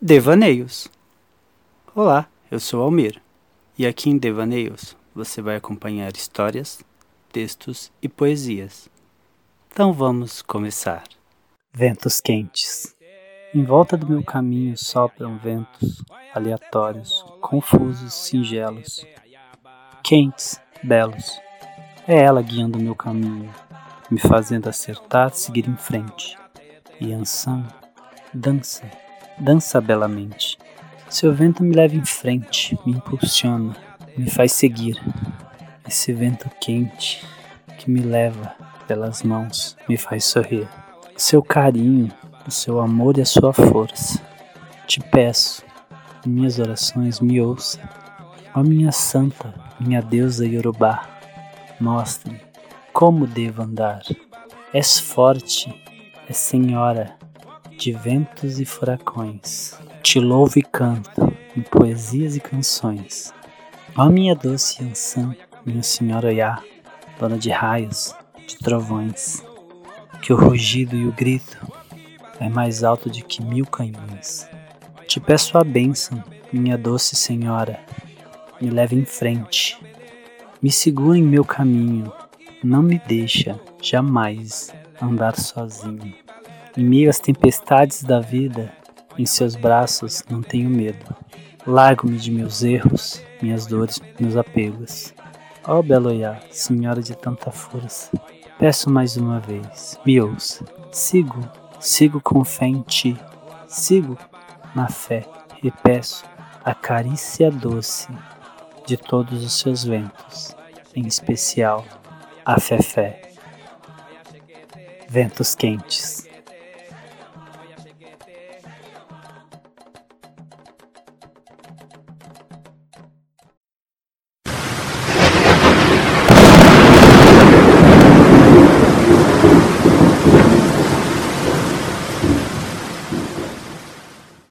Devaneios. Olá, eu sou Almir e aqui em Devaneios você vai acompanhar histórias, textos e poesias. Então vamos começar. Ventos quentes. Em volta do meu caminho sopram ventos aleatórios, confusos, singelos, quentes, belos. É ela guiando meu caminho, me fazendo acertar, seguir em frente. E Ansan dança dança belamente. Seu vento me leva em frente, me impulsiona, me faz seguir. Esse vento quente que me leva pelas mãos me faz sorrir. Seu carinho, o seu amor e a sua força. Te peço, em minhas orações me ouça. Ó minha santa, minha deusa Yorubá, mostre como devo andar. És forte, és senhora, de ventos e furacões. Te louvo e canto em poesias e canções. Ó minha doce Ansan, minha senhora Iá, dona de raios, de trovões, que o rugido e o grito é mais alto de que mil canhões. Te peço a bênção, minha doce senhora, me leve em frente, me segura em meu caminho, não me deixa jamais andar sozinho. Em meio às tempestades da vida, em seus braços não tenho medo. Largo-me de meus erros, minhas dores, meus apegos. Ó oh, Beloiá, senhora de tanta força, peço mais uma vez, me ouça. Sigo, sigo com fé em ti, sigo na fé e peço a carícia doce de todos os seus ventos, em especial a fé fé. Ventos quentes.